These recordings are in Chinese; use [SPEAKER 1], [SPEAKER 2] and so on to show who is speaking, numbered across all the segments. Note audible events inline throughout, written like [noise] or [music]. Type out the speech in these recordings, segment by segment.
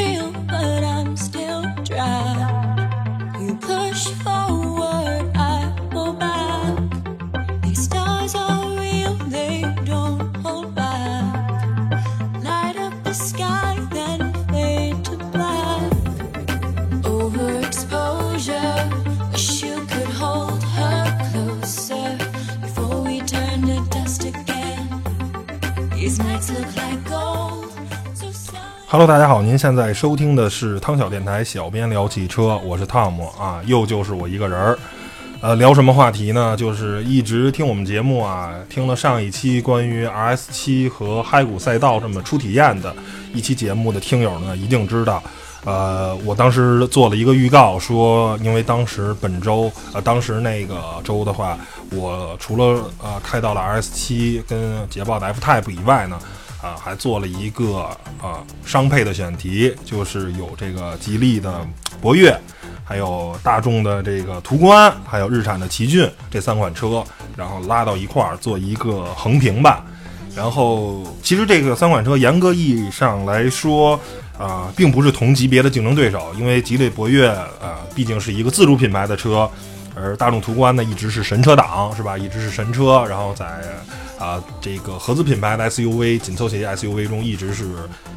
[SPEAKER 1] feel, but I'm still
[SPEAKER 2] Hello，大家好，您现在收听的是汤小电台小编聊汽车，我是汤姆啊，又就是我一个人儿。呃，聊什么话题呢？就是一直听我们节目啊，听了上一期关于 RS 七和嗨谷赛道这么初体验的一期节目的听友呢，一定知道。呃，我当时做了一个预告，说因为当时本周，呃，当时那个周的话，我除了呃开到了 RS 七跟捷豹的 F Type 以外呢，啊，还做了一个啊商配的选题，就是有这个吉利的博越，还有大众的这个途观，还有日产的奇骏这三款车，然后拉到一块儿做一个横屏吧。然后，其实这个三款车严格意义上来说，啊、并不是同级别的竞争对手，因为吉利博越啊、毕竟是一个自主品牌的车，而大众途观呢一直是神车党，是吧？一直是神车，然后在啊、这个合资品牌的 SUV 紧凑型 SUV 中一直是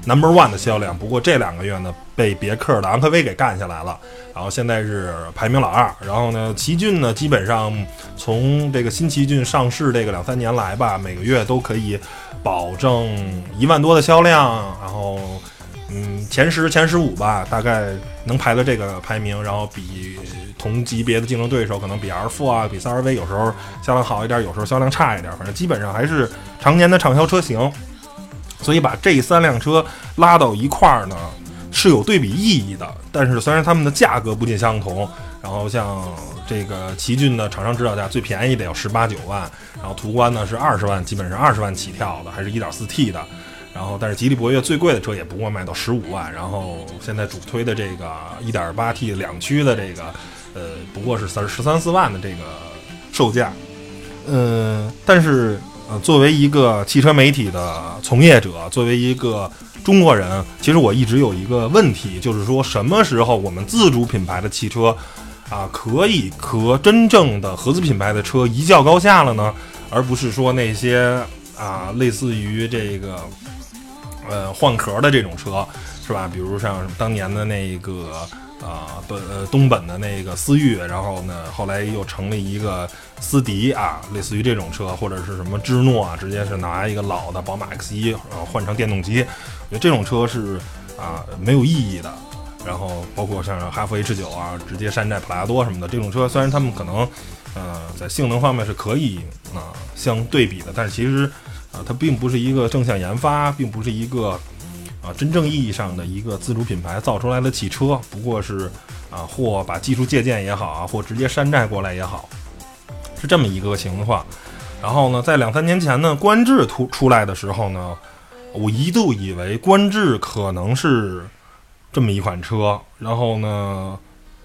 [SPEAKER 2] number one 的销量。不过这两个月呢，被别克的昂科威给干下来了，然后现在是排名老二。然后呢，奇骏呢，基本上从这个新奇骏上市这个两三年来吧，每个月都可以保证一万多的销量，然后嗯前十前十五吧，大概能排到这个排名，然后比同级别的竞争对手可能比 R 4啊，比 3RV 有时候销量好一点，有时候销量差一点，反正基本上还是常年的畅销车型。所以把这三辆车拉到一块儿呢，是有对比意义的。但是虽然它们的价格不尽相同，然后像这个奇骏的厂商指导价最便宜的有十八九万，然后途观呢是二十万，基本上二十万起跳的，还是一点四 T 的。然后，但是吉利博越最贵的车也不过卖到十五万，然后现在主推的这个一点八 T 两驱的这个，呃，不过是三十三四万的这个售价。嗯，但是呃，作为一个汽车媒体的从业者，作为一个中国人，其实我一直有一个问题，就是说什么时候我们自主品牌的汽车啊，可以和真正的合资品牌的车一较高下了呢？而不是说那些啊，类似于这个呃换壳的这种车，是吧？比如像当年的那个啊本呃东本的那个思域，然后呢后来又成立一个思迪啊，类似于这种车，或者是什么芝诺啊，直接是拿一个老的宝马 X 一然后换成电动机，我觉得这种车是啊没有意义的。然后包括像哈弗 H 九啊，直接山寨普拉多什么的这种车，虽然他们可能呃在性能方面是可以啊、相对比的，但是其实啊、它并不是一个正向研发，并不是一个啊真正意义上的一个自主品牌造出来的汽车，不过是啊或把技术借鉴也好啊，或直接山寨过来也好，是这么一个情况。然后呢，在两三年前呢，观致出出来的时候呢，我一度以为观致可能是这么一款车，然后呢，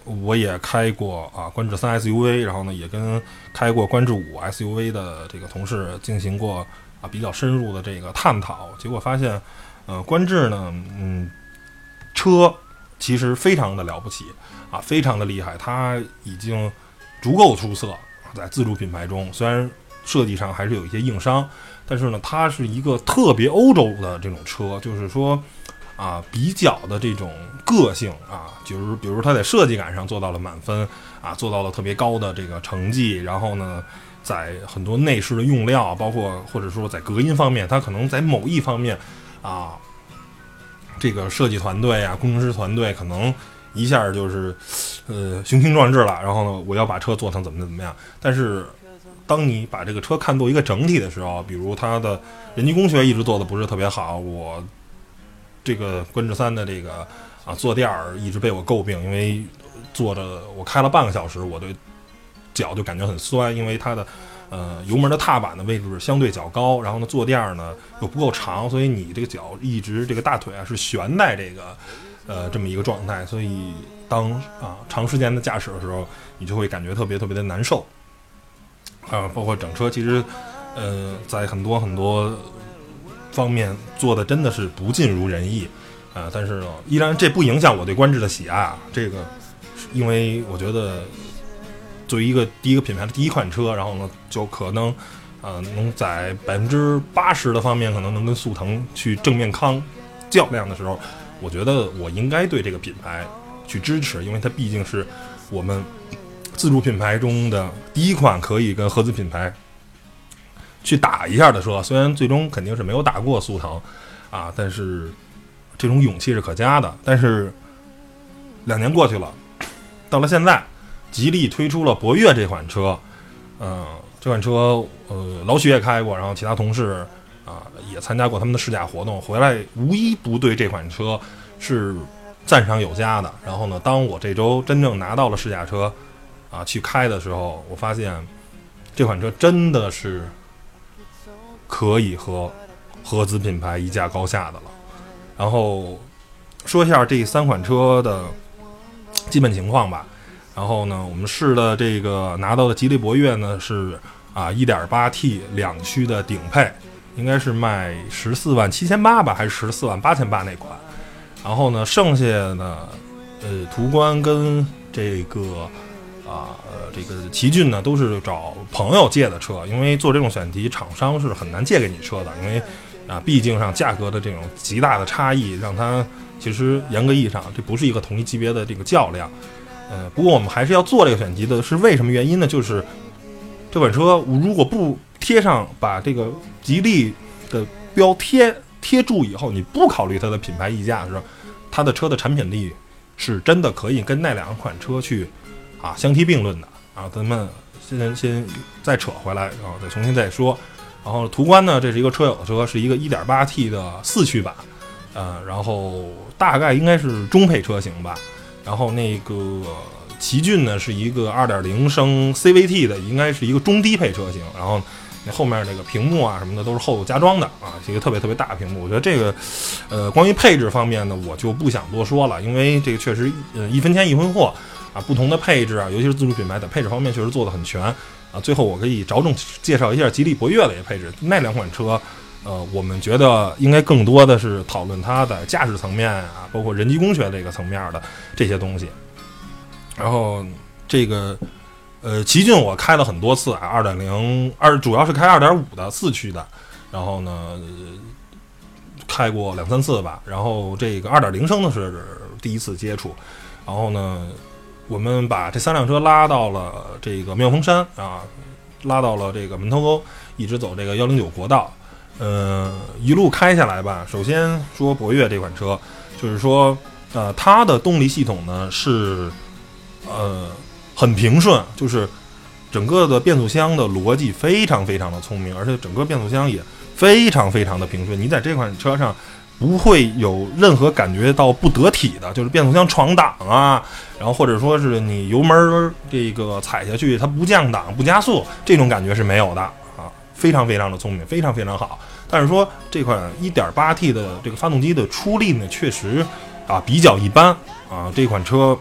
[SPEAKER 2] 我也开过啊观致三 SUV，然后呢也跟开过观致五 SUV 的这个同事进行过啊比较深入的这个探讨，结果发现，呃，观致呢，嗯，车其实非常的了不起啊，非常的厉害，它已经足够出色，在自主品牌中，虽然设计上还是有一些硬伤，但是呢，它是一个特别欧洲的这种车，就是说。啊，比较的这种个性啊，就是比如它在设计感上做到了满分啊，做到了特别高的这个成绩，然后呢，在很多内饰的用料，包括或者说在隔音方面，它可能在某一方面啊，这个设计团队啊，工程师团队可能一下就是呃雄心壮志了，然后呢，我要把车做成怎么怎么样，但是。当你把这个车看作一个整体的时候，比如它的人机工学一直做的不是特别好，我这个观致三的这个啊坐垫儿一直被我诟病，因为坐着我开了半个小时，我对脚就感觉很酸，因为它的呃油门的踏板的位置相对较高，然后呢坐垫儿呢又不够长，所以你这个脚一直这个大腿啊是悬在这个呃这么一个状态，所以当啊长时间的驾驶的时候，你就会感觉特别特别的难受。啊，包括整车其实，呃，在很多很多方面做的真的是不尽如人意，啊，但是呢，依然这不影响我对观致的喜爱啊。这个，因为我觉得作为一个第一个品牌的第一款车，然后呢，就可能呃能在百分之八十的方面可能能跟速腾去正面抗较量的时候，我觉得我应该对这个品牌去支持，因为它毕竟是我们自主品牌中的第一款可以跟合资品牌去打一下的车。虽然最终肯定是没有打过速腾啊，但是这种勇气是可嘉的。但是两年过去了，到了现在，吉利推出了博越这款车，嗯、这款车呃老许也开过，然后其他同事啊、也参加过他们的试驾活动，回来无一不对这款车是赞赏有加的。然后呢，当我这周真正拿到了试驾车啊去开的时候，我发现这款车真的是可以和合资品牌一较高下的了。然后说一下这三款车的基本情况吧。然后呢，我们试的这个拿到的吉利博越呢是啊 1.8T 两驱的顶配，应该是卖十四万七千八吧，还是十四万八千八那款。然后呢，剩下的呃途观跟这个啊呃这个奇骏呢，都是找朋友借的车，因为做这种选题，厂商是很难借给你车的，因为啊毕竟上价格的这种极大的差异，让它其实严格意义上这不是一个同一级别的这个较量。呃，不过我们还是要做这个选题的，是为什么原因呢？就是这款车如果不贴上把这个吉利的标贴贴住以后，你不考虑它的品牌溢价的时候，它的车的产品力是真的可以跟那两款车去啊相提并论的啊。咱们先先再扯回来，然后再重新再说。然后途观呢，这是一个车友的车，是一个 1.8T 的四驱版，呃，然后大概应该是中配车型吧。然后那个奇骏呢是一个2.0升 CVT 的，应该是一个中低配车型。然后那后面那个屏幕啊什么的都是后加装的啊，是一个特别特别大的屏幕。我觉得这个，呃，关于配置方面呢，我就不想多说了，因为这个确实呃一分钱一分货啊，不同的配置啊，尤其是自主品牌在配置方面确实做得很全啊。最后我可以着重介绍一下吉利博越的一个配置，那两款车。呃，我们觉得应该更多的是讨论它的驾驶层面啊，包括人机工学这个层面的这些东西。然后这个呃，奇骏我开了很多次啊，二点零二主要是开二点五的四驱的，然后呢、开过两三次吧。然后这个二点零升的是第一次接触，然后呢，我们把这三辆车拉到了这个妙峰山啊，拉到了这个门头沟，一直走这个幺零九国道。呃，一路开下来吧。首先说博越这款车，就是说，呃，它的动力系统呢是，呃，很平顺，就是整个的变速箱的逻辑非常非常的聪明，而且整个变速箱也非常非常的平顺。你在这款车上不会有任何感觉到不得体的，就是变速箱闯档啊，然后或者说是你油门这个踩下去它不降档不加速，这种感觉是没有的，非常非常的聪明，非常非常好。但是说这款 1.8T 的这个发动机的出力呢，确实啊比较一般啊。这款车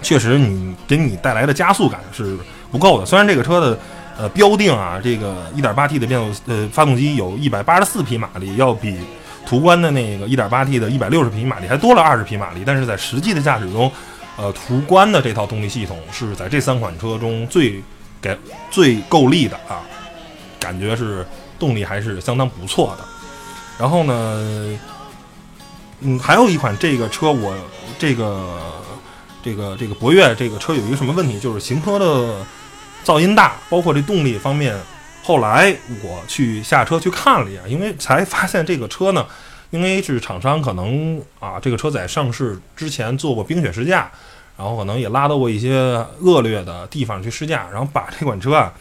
[SPEAKER 2] 确实你给你带来的加速感是不够的。虽然这个车的呃标定啊，这个 1.8T 的变速呃发动机有184匹马力，要比途观的那个 1.8T 的160匹马力还多了20匹马力，但是在实际的驾驶中，呃，途观的这套动力系统是在这三款车中最给最够力的啊，感觉是。动力还是相当不错的。然后呢，嗯，还有一款这个车，我这个这个这个博越这个车有一个什么问题，就是行车的噪音大，包括这动力方面。后来我去下车去看了一下，因为才发现这个车呢，因为是厂商可能啊，这个车在上市之前做过冰雪试驾，然后可能也拉到过一些恶劣的地方去试驾，然后把这款车啊。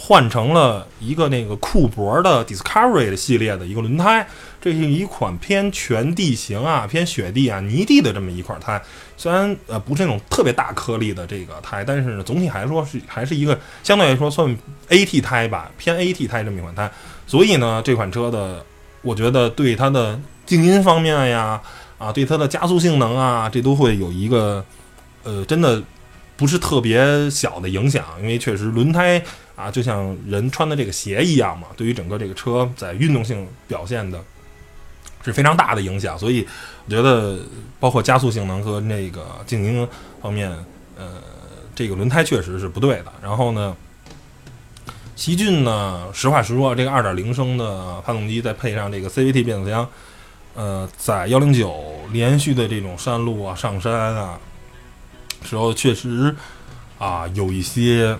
[SPEAKER 2] 换成了一个那个库博的 Discovery 系列的一个轮胎，这是一款偏全地形啊、偏雪地啊、泥地的这么一块胎。虽然呃不是那种特别大颗粒的这个胎，但是呢总体来说是还是一个相对来说算 AT 胎吧，偏 AT 胎这么一款胎。所以呢这款车的，我觉得对它的静音方面呀，啊对它的加速性能啊，这都会有一个呃真的不是特别小的影响，因为确实轮胎。啊，就像人穿的这个鞋一样嘛，对于整个这个车在运动性表现的，是非常大的影响。所以我觉得，包括加速性能和那个静音方面，呃，这个轮胎确实是不对的。然后呢，奇骏呢，实话实说，这个2.0升的发动机再配上这个 CVT 变速箱，呃，在109连续的这种山路啊、上山啊时候，确实啊有一些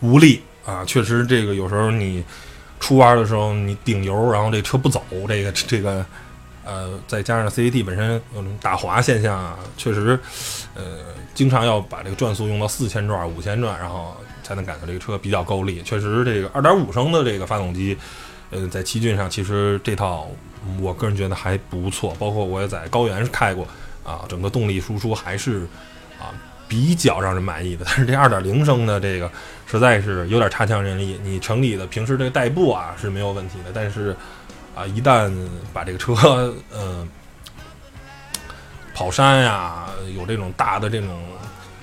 [SPEAKER 2] 无力啊。确实，这个有时候你出弯的时候，你顶油，然后这车不走，这个这个呃，再加上 CVT 本身有打滑现象啊，确实呃，经常要把这个转速用到四千转、五千转，然后。才能感觉这个车比较够力，确实这个二点五升的这个发动机，呃，在奇骏上其实这套我个人觉得还不错，包括我也在高原开过啊，整个动力输出还是啊比较让人满意的。但是这二点零升的这个实在是有点差强人意，你城里的平时这个代步啊是没有问题的，但是啊一旦把这个车呃跑山呀，有这种大的这种。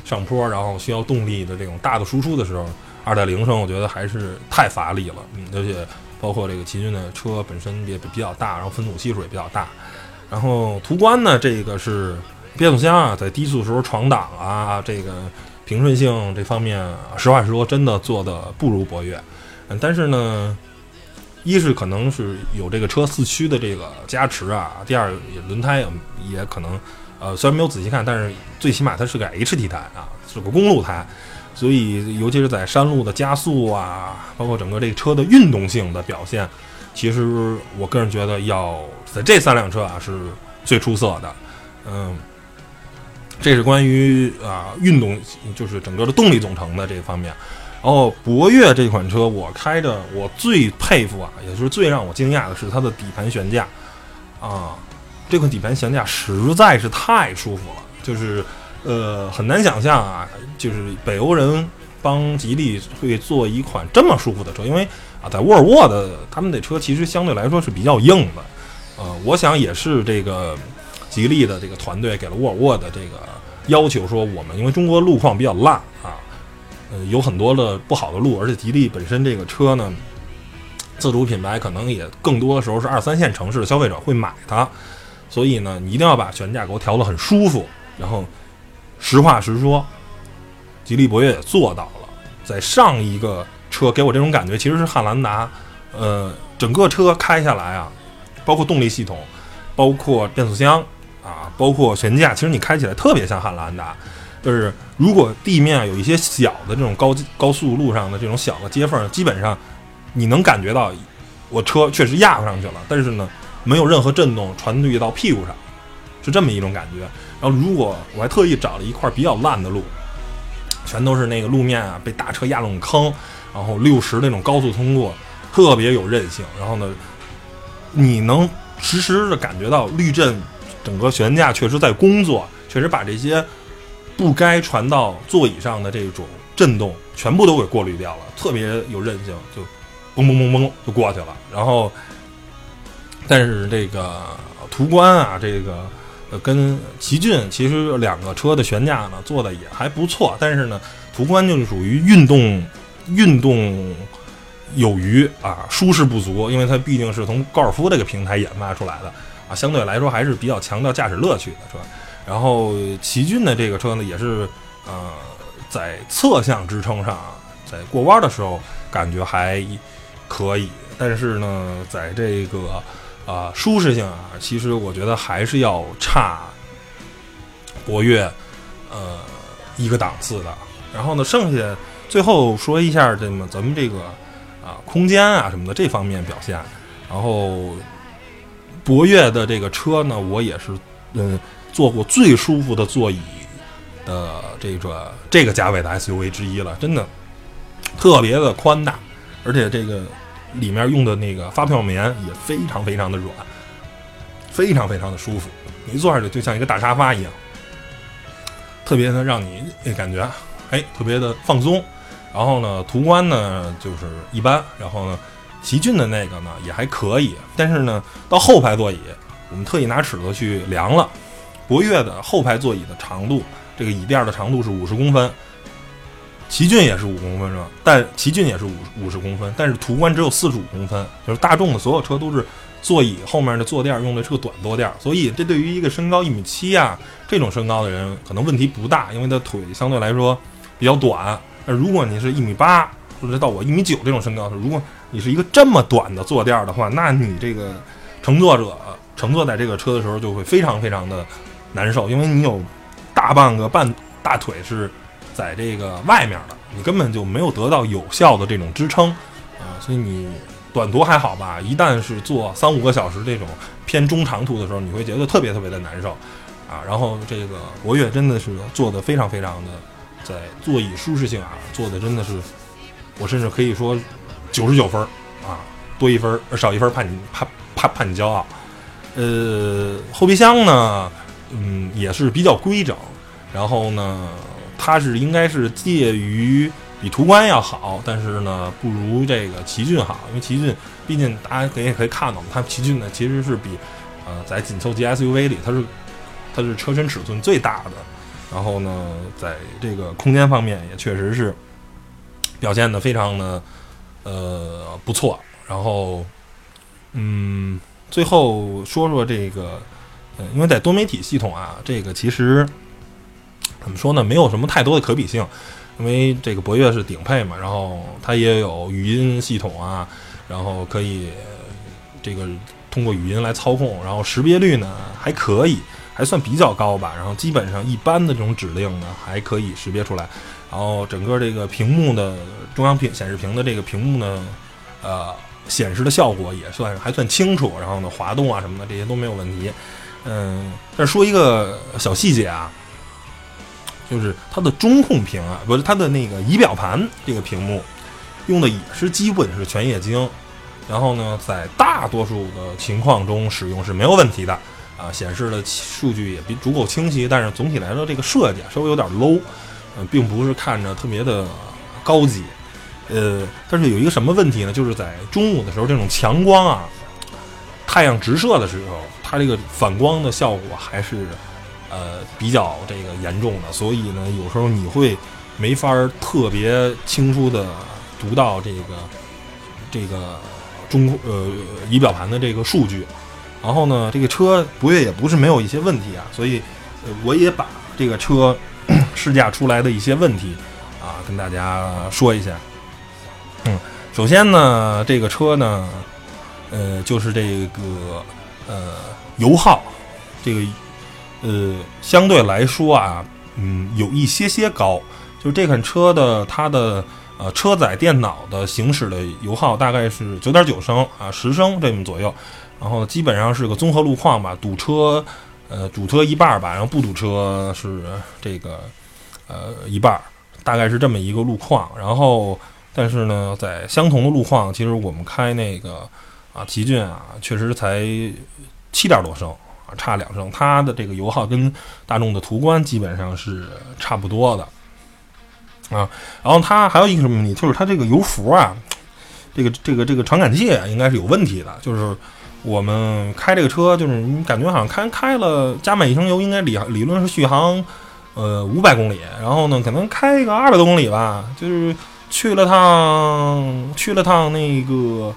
[SPEAKER 2] 上坡，然后需要动力的这种大的输出的时候，二点零升我觉得还是太乏力了。嗯，而且包括这个奇骏的车本身也比较大，然后分组系数也比较大。然后途观呢，这个是变速箱啊，在低速时候闯档啊，这个平顺性这方面，实话实说，真的做的不如博越。嗯，但是呢，一是可能是有这个车四驱的这个加持啊，第二轮胎也可能。呃，虽然没有仔细看，但是最起码它是个 HT 胎啊，是个公路胎，所以尤其是在山路的加速啊，包括整个这个车的运动性的表现，其实我个人觉得要在这三辆车啊是最出色的。嗯，这是关于啊运动，就是整个的动力总成的这方面。然后博越这款车，我开着我最佩服啊，也就是最让我惊讶的是它的底盘悬架啊。这款底盘悬架实在是太舒服了，就是，呃，很难想象啊，就是北欧人帮吉利会做一款这么舒服的车，因为啊，在沃尔沃的他们的车其实相对来说是比较硬的，呃，我想也是这个吉利的这个团队给了沃尔沃的这个要求，说我们因为中国路况比较烂啊，呃，有很多的不好的路，而且吉利本身这个车呢，自主品牌可能也更多的时候是二三线城市的消费者会买它。所以呢，你一定要把悬架给我调得很舒服。然后，实话实说，吉利博越也做到了。在上一个车给我这种感觉，其实是汉兰达。呃，整个车开下来啊，包括动力系统，包括变速箱啊，包括悬架，其实你开起来特别像汉兰达。就是如果地面有一些小的这种高高速路上的这种小的接缝，基本上你能感觉到我车确实压上去了。但是呢。没有任何震动传递到屁股上，是这么一种感觉。然后，如果我还特意找了一块比较烂的路，全都是那个路面啊，被大车压那坑，然后六十那种高速通过，特别有韧性。然后呢，你能实时的感觉到滤震，整个悬架确实在工作，确实把这些不该传到座椅上的这种震动全部都给过滤掉了，特别有韧性，就嘣嘣嘣嘣就过去了。然后。但是这个途观啊，这个跟奇骏其实两个车的悬架呢做的也还不错，但是呢，途观就是属于运动运动有余啊，舒适不足，因为它毕竟是从高尔夫这个平台研发出来的，相对来说还是比较强调驾驶乐趣的车。然后奇骏的这个车呢，也是呃在侧向支撑上，在过弯的时候感觉还可以，但是呢，在这个啊，舒适性啊，其实我觉得还是要差博越呃一个档次的。然后呢，剩下最后说一下这么咱们这个啊空间啊什么的这方面表现。然后博越的这个车呢，我也是嗯坐过最舒服的座椅的这个这个价位的 SUV 之一了，真的特别的宽大，而且这个。里面用的那个发泡棉也非常非常的软，非常非常的舒服，你坐上去就像一个大沙发一样，特别的让你感觉哎特别的放松。然后呢，途观呢就是一般，然后呢，奇骏的那个呢也还可以，但是呢，到后排座椅，我们特意拿尺子去量了，博越的后排座椅的长度，这个椅垫的长度是五十公分。奇骏也是五公分是吧？但奇骏也是五五十公分，但是途观只有四十五公分，就是大众的所有车都是座椅后面的坐垫用的是个短坐垫，所以这对于一个身高一米七啊这种身高的人可能问题不大，因为他腿相对来说比较短。那如果你是一米八或者到我一米九这种身高，如果你是一个这么短的坐垫儿的话，那你这个乘坐者乘坐在这个车的时候就会非常非常的难受，因为你有大半个半大腿是在这个外面的，你根本就没有得到有效的这种支撑啊，所以你。短途还好吧，一旦是坐三五个小时这种偏中长途的时候，你会觉得特别特别的难受，啊，然后这个博越真的是做的非常非常的，在座椅舒适性啊，做的真的是，我甚至可以说九十九分啊，多一分少一分怕你怕怕怕你骄傲，呃，后备箱呢，嗯，也是比较规整，然后呢，它是应该是介于。比途观要好，但是呢，不如这个奇骏好，因为奇骏毕竟大家可以可以看到，它奇骏呢其实是比呃在紧凑级 SUV 里，它是它是车身尺寸最大的，然后呢，在这个空间方面也确实是表现的非常的呃不错。然后嗯，最后说说这个，呃，因为在多媒体系统啊，这个其实怎么说呢，没有什么太多的可比性。因为这个博越是顶配嘛，然后它也有语音系统啊，然后可以这个通过语音来操控，然后识别率呢还可以，还算比较高吧。然后基本上一般的这种指令呢还可以识别出来，然后整个这个屏幕的中央屏显示屏的这个屏幕呢，呃，显示的效果也算还算清楚，然后呢滑动啊什么的这些都没有问题。嗯，但说一个小细节啊。就是它的中控屏啊，不是它的那个仪表盘这个屏幕，用的也是基本是全液晶，然后呢，在大多数的情况中使用是没有问题的啊，显示的数据也比足够清晰，但是总体来说这个设计稍微有点 low，呃，并不是看着特别的高级，呃，但是有一个什么问题呢？就是在中午的时候，这种强光啊，太阳直射的时候，它这个反光的效果还是。呃，比较这个严重的，所以呢，有时候你会没法特别清楚的读到这个这个中呃仪表盘的这个数据。然后呢，这个车博越也不是没有一些问题啊，所以我也把这个车 [clears throat] 试驾出来的一些问题啊跟大家说一下。嗯，首先呢，这个车呢，呃，就是这个呃油耗这个。呃，相对来说啊，嗯，有一些些高。就这款车的它的呃车载电脑的行驶的油耗大概是九点九升啊，十升这么左右。然后基本上是个综合路况吧，堵车呃堵车一半儿吧，然后不堵车是这个呃一半儿，大概是这么一个路况。然后但是呢，在相同的路况，其实我们开那个啊奇骏啊，确实才七点多升。差两升，它的这个油耗跟大众的途观基本上是差不多的啊。然后它还有一个什么问题，就是它这个油符啊，这个这个这个传感器啊应该是有问题的。就是我们开这个车，就是你感觉好像开开了加满一升油，应该理理论是续航呃五百公里，然后呢可能开个二百多公里吧，就是去了趟去了趟那个。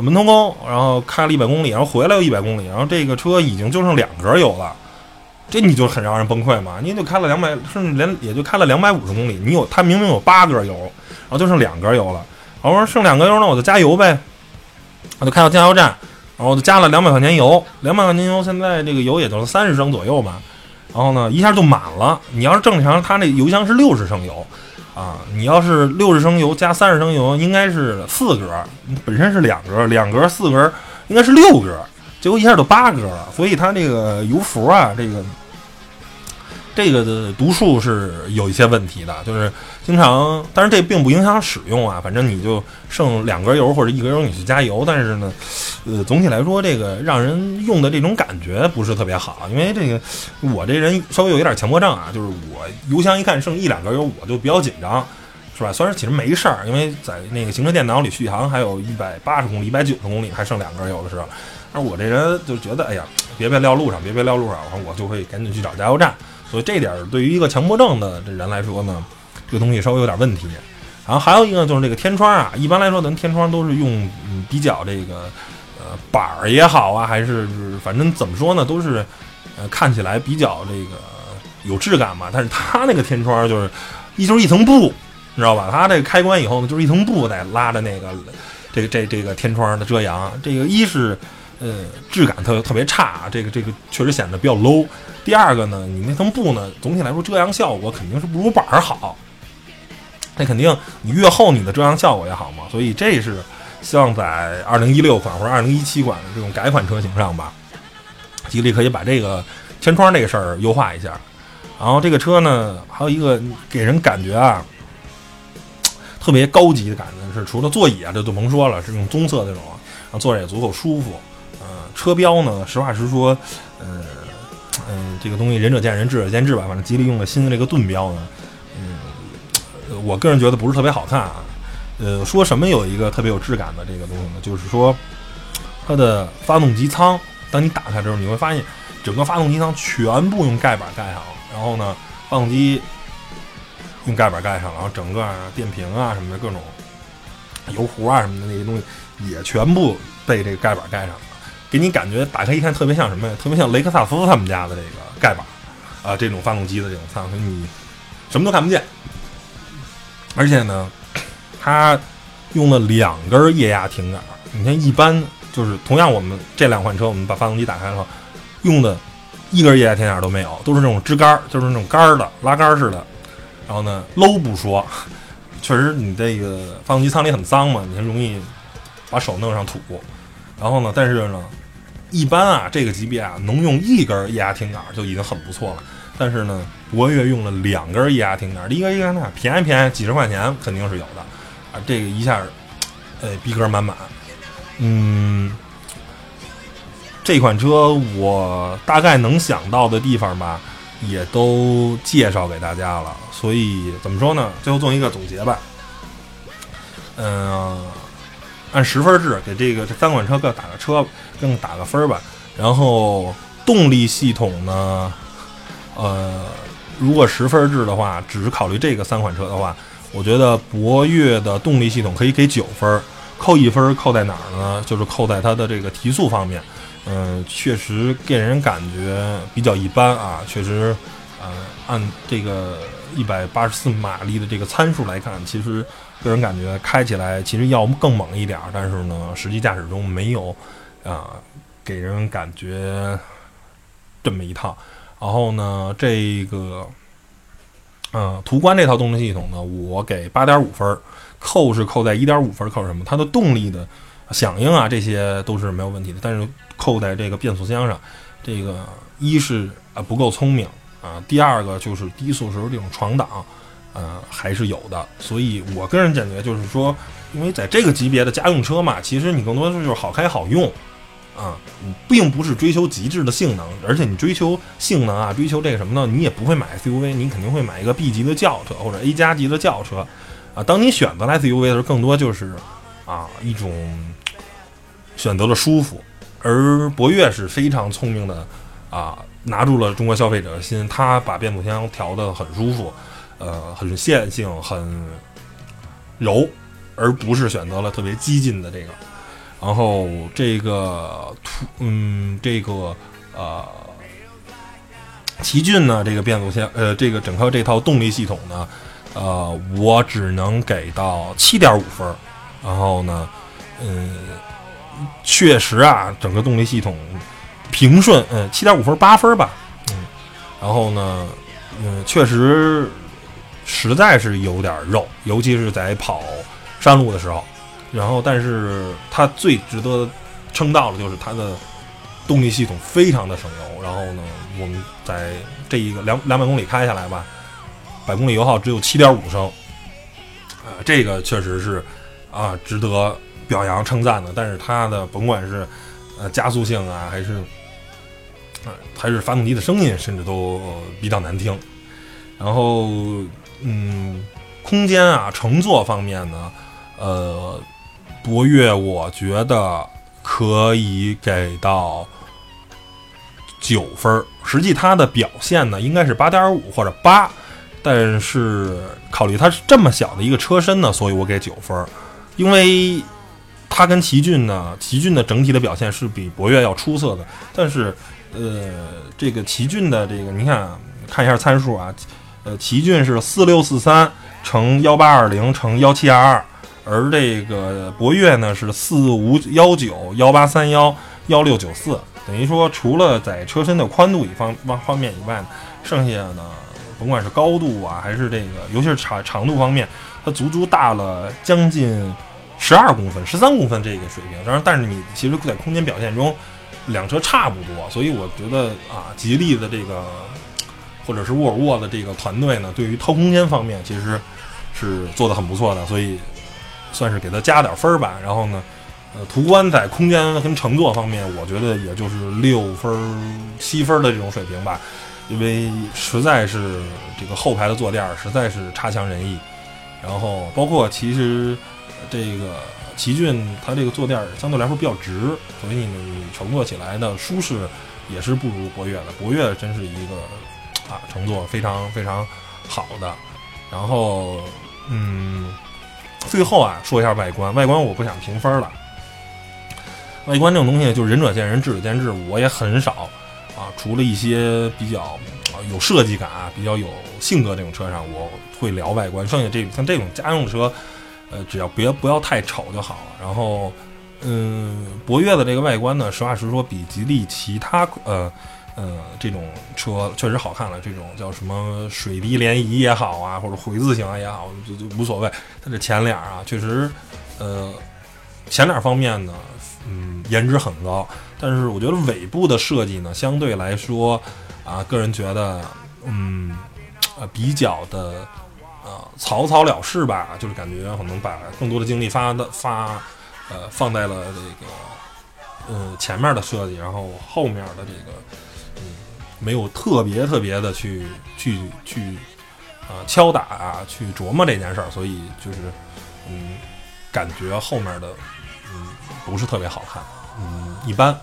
[SPEAKER 2] 门头沟，然后开了一百公里，然后回来又一百公里，然后这个车已经就剩两格油了，这你就很让人崩溃嘛？你就开了两百，甚至连也就开了两百五十公里，你有它明明有八格油，然后就剩两格油了。我说剩两格油，那我就加油呗，我就开到加油站，然后就加了两百块钱油，两百块钱油，现在这个油也就是三十升左右嘛，然后呢一下就满了。你要是正常，它那油箱是六十升油。啊，你要是六十升油加三十升油，应该是四格，本身是两格，两格四格应该是六格，结果一下就八格了，所以它这个油符啊，这个。这个的读数是有一些问题的，就是经常，但是这并不影响使用啊。反正你就剩两格油或者一格油，你去加油。但是呢，呃，总体来说，这个让人用的这种感觉不是特别好。因为这个我这人稍微有一点强迫症啊，就是我油箱一看剩一两格油，我就比较紧张，是吧？虽然其实没事儿，因为在那个行车电脑里续航还有一百八十公里、一百九十公里，还剩两格油的时候，但是我这人就觉得，哎呀，别别撂路上，别别撂路上，然后我就会赶紧去找加油站。所以这点对于一个强迫症的人来说呢，这个东西稍微有点问题。然后还有一个就是这个天窗啊，一般来说咱天窗都是用比较这个呃板儿也好啊，还是是反正怎么说呢，都是呃看起来比较这个有质感嘛。但是它那个天窗就是一就是一层布，你知道吧？它这个开关以后呢，就是一层布在拉着那个这个这这个天窗的遮阳。这个一是呃质感特特别差，这个这个确实显得比较 low。第二个呢，你那层布呢，总体来说遮阳效果肯定是不如板儿好。那肯定你越厚，你的遮阳效果越好嘛。所以这是希望在二零一六款或者二零一七款的这种改款车型上吧，吉利可以把这个天窗这个事儿优化一下。然后这个车呢，还有一个给人感觉啊，特别高级的感觉是，除了座椅啊，这就甭说了，是这种棕色这种，然后坐着也足够舒服。呃，车标呢，实话实说，呃，嗯，这个东西仁者见仁，智者见智吧。反正吉利用了新的这个盾标呢，嗯，我个人觉得不是特别好看啊。呃，说什么有一个特别有质感的这个东西呢？就是说它的发动机舱，当你打开之后，你会发现整个发动机舱全部用盖板盖上了。然后呢，发动机用盖板盖上了，然后整个电瓶啊什么的各种油壶啊什么的那些东西也全部被这个盖板盖上了，给你感觉打开一看特别像什么呀？特别像雷克萨斯他们家的这个盖板啊，这种发动机的这种舱，你什么都看不见。而且呢，它用了两根液压挺杆。你看，一般就是同样我们这两款车，我们把发动机打开了，用的。一根液压挺杆都没有，都是那种支杆，就是那种杆儿的拉杆似的。然后呢，low 不说，[laughs] 确实你这个发动机舱里很脏嘛，你很容易把手弄上土。然后呢，但是呢，一般啊，这个级别啊，能用一根液压挺杆就已经很不错了。但是呢，博越用了两根液压挺杆，一根液压挺杆便宜便宜几十块钱肯定是有的啊。这个一下，呃，逼格满满，嗯。这款车我大概能想到的地方吧，也都介绍给大家了。所以怎么说呢？最后做一个总结吧。嗯，按十分制给这个这三款车各打个车，各打个分吧。然后动力系统呢，呃，如果十分制的话，只是考虑这个三款车的话，我觉得博越的动力系统可以给九分，扣一分扣在哪儿呢？就是扣在它的这个提速方面。嗯，确实给人感觉比较一般啊。确实，呃，按这个一百八十四马力的这个参数来看，其实个人感觉开起来其实要更猛一点。但是呢，实际驾驶中没有啊，给人感觉这么一套。然后呢，这个嗯，途观这套动力系统呢，我给八点五分，扣是扣在一点五分，扣什么？它的动力的响应啊，这些都是没有问题的。但是扣在这个变速箱上，这个一是啊不够聪明啊，第二个就是低速时候这种闯挡，呃还是有的。所以我个人感觉就是说，因为在这个级别的家用车嘛，其实你更多的就是好开好用啊，你并不是追求极致的性能。而且你追求性能啊，追求这个什么呢？你也不会买 SUV，你肯定会买一个 B 级的轿车或者 A 加级的轿车啊。当你选择 SUV 的时候，更多就是啊一种选择了舒服。而博越是非常聪明的，啊，拿住了中国消费者的心。他把变速箱调得很舒服，呃，很线性，很柔，而不是选择了特别激进的这个。然后这个途，嗯，这个呃，奇骏呢，这个变速箱，呃，这个整个这套动力系统呢，呃，我只能给到七点五分。然后呢，嗯。确实啊，整个动力系统平顺，嗯，七点五分八分吧，嗯，然后呢，嗯，确实实在是有点肉，尤其是在跑山路的时候。然后，但是它最值得称道的就是它的动力系统非常的省油。然后呢，我们在这一个两两百公里开下来吧，百公里油耗只有七点五升，啊，这个确实是啊，值得。表扬称赞的，但是它的甭管是呃加速性啊，还是啊还是发动机的声音，甚至都比较难听。然后嗯，空间啊，乘坐方面呢，呃，博越我觉得可以给到九分儿。实际它的表现呢，应该是八点五或者八，但是考虑它是这么小的一个车身呢，所以我给九分儿，因为。它跟奇骏呢，奇骏的整体的表现是比博越要出色的，但是呃，这个奇骏的这个你看看一下参数啊，呃，奇骏是四六四三乘幺八二零乘幺七二二，而这个博越呢是四五幺九幺八三幺幺六九四，等于说除了在车身的宽度一方方方面以外，剩下呢，甭管是高度啊，还是这个，尤其是长长度方面，它足足大了将近十二公分、十三公分这个水平。当然，但是你其实在空间表现中，两车差不多，所以我觉得啊，吉利的这个或者是沃尔沃的这个团队呢，对于掏空间方面其实是做的很不错的，所以算是给它加点分儿吧。然后呢，呃，途观在空间跟乘坐方面，我觉得也就是六分儿、七分的这种水平吧。因为实在是这个后排的坐垫实在是差强人意，然后包括其实这个奇骏它这个坐垫相对来说比较直，所以你乘坐起来的舒适也是不如博越的。博越真是一个啊乘坐非常非常好的。然后嗯，最后啊说一下外观，外观我不想评分了。外观这种东西就仁者见仁，智者见智，我也很少。啊，除了一些比较有设计感、比较有性格这种车上，我会聊外观。剩下这像这种家用车，呃，只要别不要太丑就好了。然后，嗯，博越的这个外观呢，实话实说，比吉利其他呃呃这种车确实好看了。这种叫什么水滴涟漪也好啊，或者回字形啊也好，就就无所谓。它这前脸啊，确实，呃，前脸方面呢，嗯，颜值很高。但是我觉得尾部的设计呢，相对来说，啊，个人觉得，嗯，呃，比较的，呃，草草了事吧，就是感觉可能把更多的精力发的发，呃，放在了这个，呃，前面的设计，然后后面的这个，没有特别特别的去去去，啊，敲打啊，去琢磨这件事儿，所以就是，嗯，感觉后面的，嗯，不是特别好看，嗯，一般。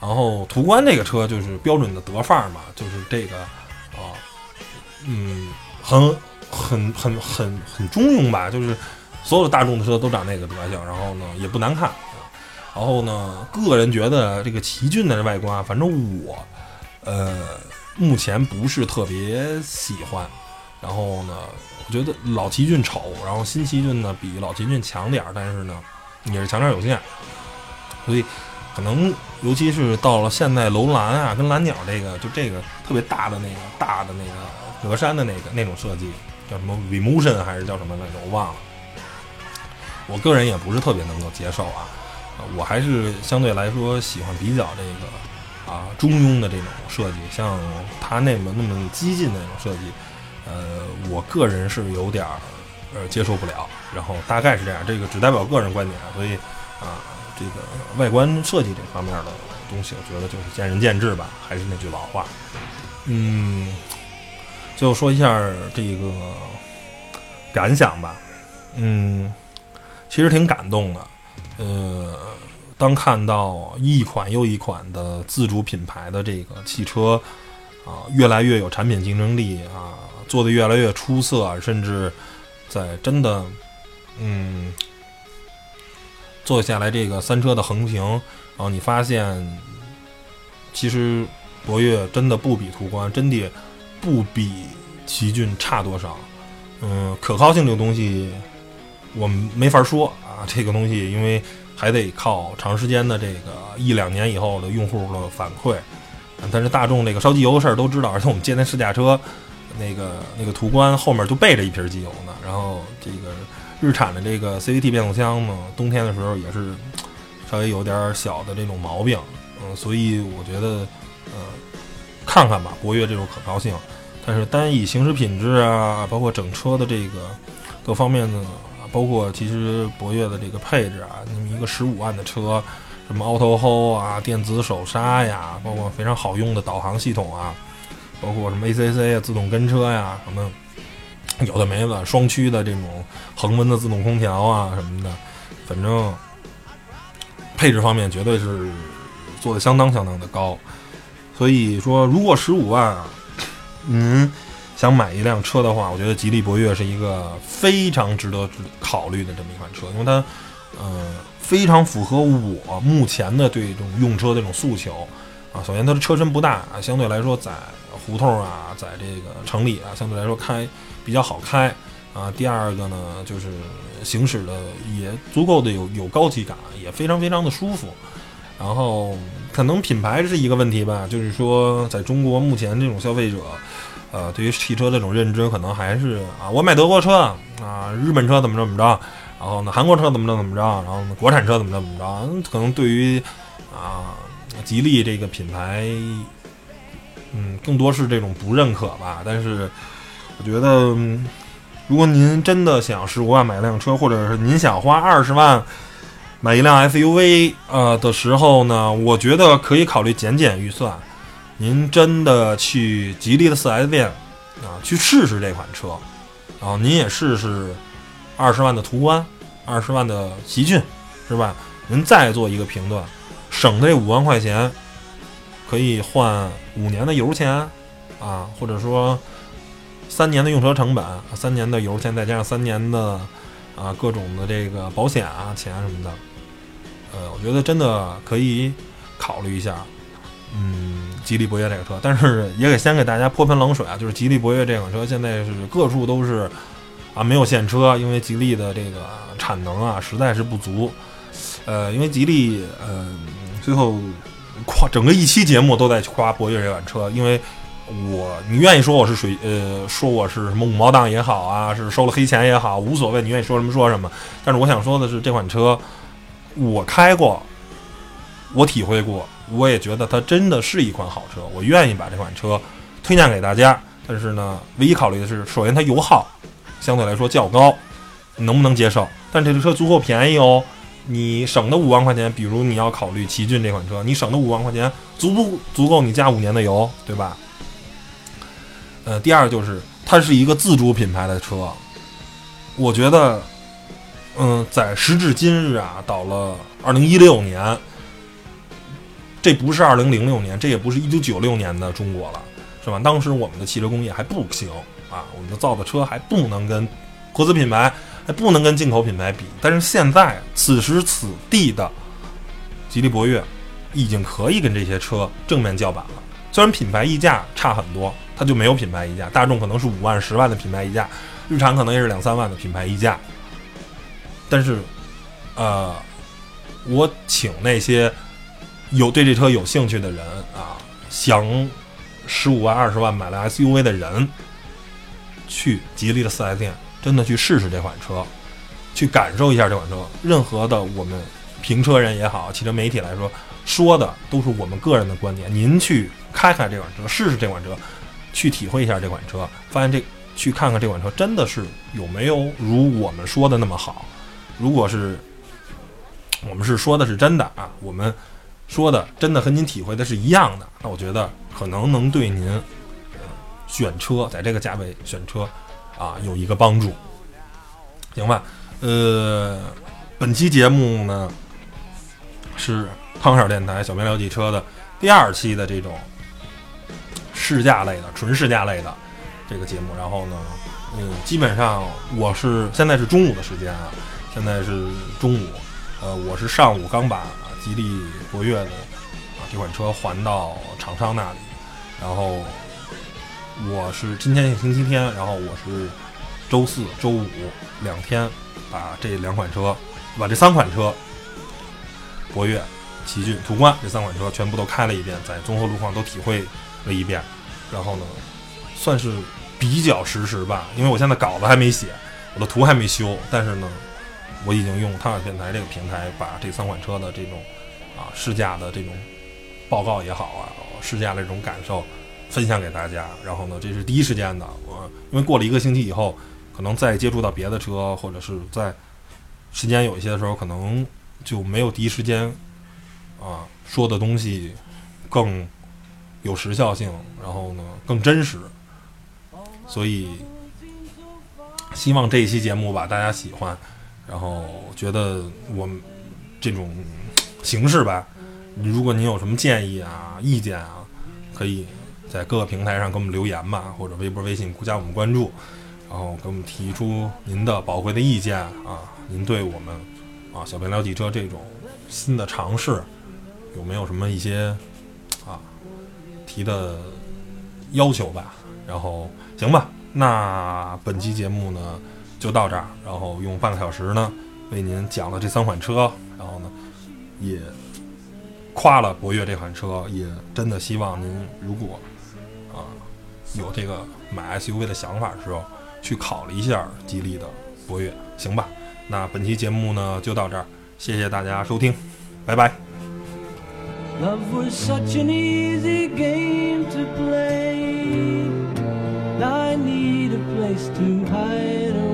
[SPEAKER 2] 然后途观这个车就是标准的德范儿嘛，就是这个啊，嗯，很很很很很中庸吧，就是所有大众的车都长那个德行，然后呢也不难看。然后呢，个人觉得这个奇骏的这外观，反正我呃目前不是特别喜欢。然后呢，我觉得老奇骏丑，然后新奇骏呢比老奇骏强点儿，但是呢也是强点儿有限，所以。可能，尤其是到了现在，楼兰啊，跟蓝鸟这个，就这个特别大的那个大的那个格栅的那个那种设计，叫什么 Remotion 还是叫什么来着？我忘了。我个人也不是特别能够接受啊，我还是相对来说喜欢比较这个啊中庸的这种设计，像它那么那么激进的那种设计，呃，我个人是有点儿呃接受不了。然后大概是这样，这个只代表个人观点，所以啊。这个外观设计这方面的东西，我觉得就是见仁见智吧。还是那句老话，嗯，最后说一下这个感想吧。嗯，其实挺感动的。呃，当看到一款又一款的自主品牌的这个汽车啊，越来越有产品竞争力啊，做的越来越出色，甚至在真的，嗯。坐下来这个三车的横行，然后你发现，其实博越真的不比途观，真的不比奇骏差多少。嗯，可靠性这个东西，我们没法说啊。这个东西因为还得靠长时间的这个一两年以后的用户的反馈。但是大众这个烧机油的事儿都知道，而且我们接那试驾车，那个那个途观后面就备着一瓶机油呢，然后这个。日产的这个 CVT 变速箱呢，冬天的时候也是稍微有点小的这种毛病，嗯，所以我觉得，呃，看看吧，博越这种可靠性，但是单以行驶品质啊，包括整车的这个各方面呢，包括其实博越的这个配置啊，那么一个十五万的车，什么 Auto Hold 啊，电子手刹呀，包括非常好用的导航系统啊，包括什么 ACC 啊，自动跟车呀，什么。有的没的，双驱的这种恒温的自动空调啊什么的，反正配置方面绝对是做的相当相当的高。所以说，如果十五万，您想买一辆车的话，我觉得吉利博越是一个非常值得考虑的这么一款车，因为它，呃，非常符合我目前的对这种用车这种诉求啊。首先，它的车身不大啊，相对来说在胡同啊，在这个城里啊，相对来说开比较好开啊。第二个呢，就是行驶的也足够的有有高级感，也非常非常的舒服。然后可能品牌是一个问题吧，就是说在中国目前这种消费者，呃，对于汽车这种认知可能还是啊，我买德国车啊，日本车怎么着怎么着，然后呢，韩国车怎么着怎么着，然后呢，国产车怎么着怎么着，可能对于啊，吉利这个品牌，嗯，更多是这种不认可吧。但是我觉得，如果您真的想十五万买辆车，或者是您想花二十万。买一辆 SUV，呃的时候呢，我觉得可以考虑减减预算。您真的去吉利的 4S 店啊，去试试这款车，然后您也试试二十万的途观，二十万的奇骏，是吧？您再做一个评断，省这五万块钱，可以换五年的油钱啊，或者说三年的用车成本，三年的油钱再加上三年的啊各种的这个保险啊钱什么的。呃，我觉得真的可以考虑一下，嗯，吉利博越这个车，但是也给先给大家泼盆冷水啊，[laughs] 就是吉利博越这款车现在是各处都是啊没有现车，因为吉利的这个产能啊实在是不足。呃，因为吉利呃最后夸整个一期节目都在夸博越这款车，因为我你愿意说我是水呃说我是什么五毛党也好啊，是收了黑钱也好，无所谓，你愿意说什么说什么。但是我想说的是这款车。我开过，我体会过，我也觉得它真的是一款好车，我愿意把这款车推荐给大家。但是呢，唯一考虑的是，首先它油耗相对来说较高，能不能接受？但这个车足够便宜哦，你省的五万块钱，比如你要考虑奇骏这款车，你省的五万块钱足不足够你加五年的油，对吧？呃，第二就是它是一个自主品牌的车，我觉得。嗯，在时至今日啊，到了二零一六年，这不是二零零六年，这也不是一九九六年的中国了，是吧？当时我们的汽车工业还不行啊，我们的造的车还不能跟合资品牌，还不能跟进口品牌比。但是现在此时此地的吉利博越，已经可以跟这些车正面叫板了。虽然品牌溢价差很多，它就没有品牌溢价，大众可能是五万、十万的品牌溢价，日产可能也是两三万的品牌溢价。但是，呃，我请那些有对这车有兴趣的人啊，想十五万、二十万买了 SUV 的人，去吉利的四 S 店，真的去试试这款车，去感受一下这款车。任何的我们评车人也好，汽车媒体来说，说的都是我们个人的观点。您去开开这款车，试试这款车，去体会一下这款车，发现这去看看这款车真的是有没有如我们说的那么好。如果是我们是说的是真的啊，我们说的真的和您体会的是一样的，那我觉得可能能对您选车在这个价位选车啊有一个帮助，行吧？呃，本期节目呢是汤小电台小明聊汽车的第二期的这种试驾类的纯试驾类的这个节目，然后呢，嗯，基本上我是现在是中午的时间啊。现在是中午，呃，我是上午刚把吉利博越的啊这款车还到厂商那里，然后我是今天是星期天，然后我是周四周五两天把这两款车，把这三款车，博越、奇骏、途观这三款车全部都开了一遍，在综合路况都体会了一遍，然后呢，算是比较实时吧，因为我现在稿子还没写，我的图还没修，但是呢。我已经用汤小电台这个平台，把这三款车的这种啊试驾的这种报告也好啊，试驾的这种感受分享给大家。然后呢，这是第一时间的。我因为过了一个星期以后，可能再接触到别的车，或者是在时间有一些的时候，可能就没有第一时间啊说的东西更有时效性，然后呢更真实。所以希望这一期节目吧，大家喜欢。然后觉得我们这种形式吧，如果您有什么建议啊、意见啊，可以在各个平台上给我们留言吧，或者微博、微信加我们关注，然后给我们提出您的宝贵的意见啊，您对我们啊，小便聊汽车这种新的尝试，有没有什么一些啊提的要求吧？然后行吧，那本期节目呢就到这儿，然后用半个小时呢为您讲了这三款车，然后呢也夸了博越这款车，也真的希望您如果啊有这个买 SUV 的想法的时候，去考虑一下吉利的博越，行吧？那本期节目呢就到这儿，谢谢大家收听，拜拜。
[SPEAKER 3] Love was such an easy game to play. I need a place to hide away.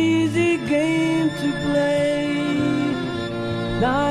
[SPEAKER 3] night.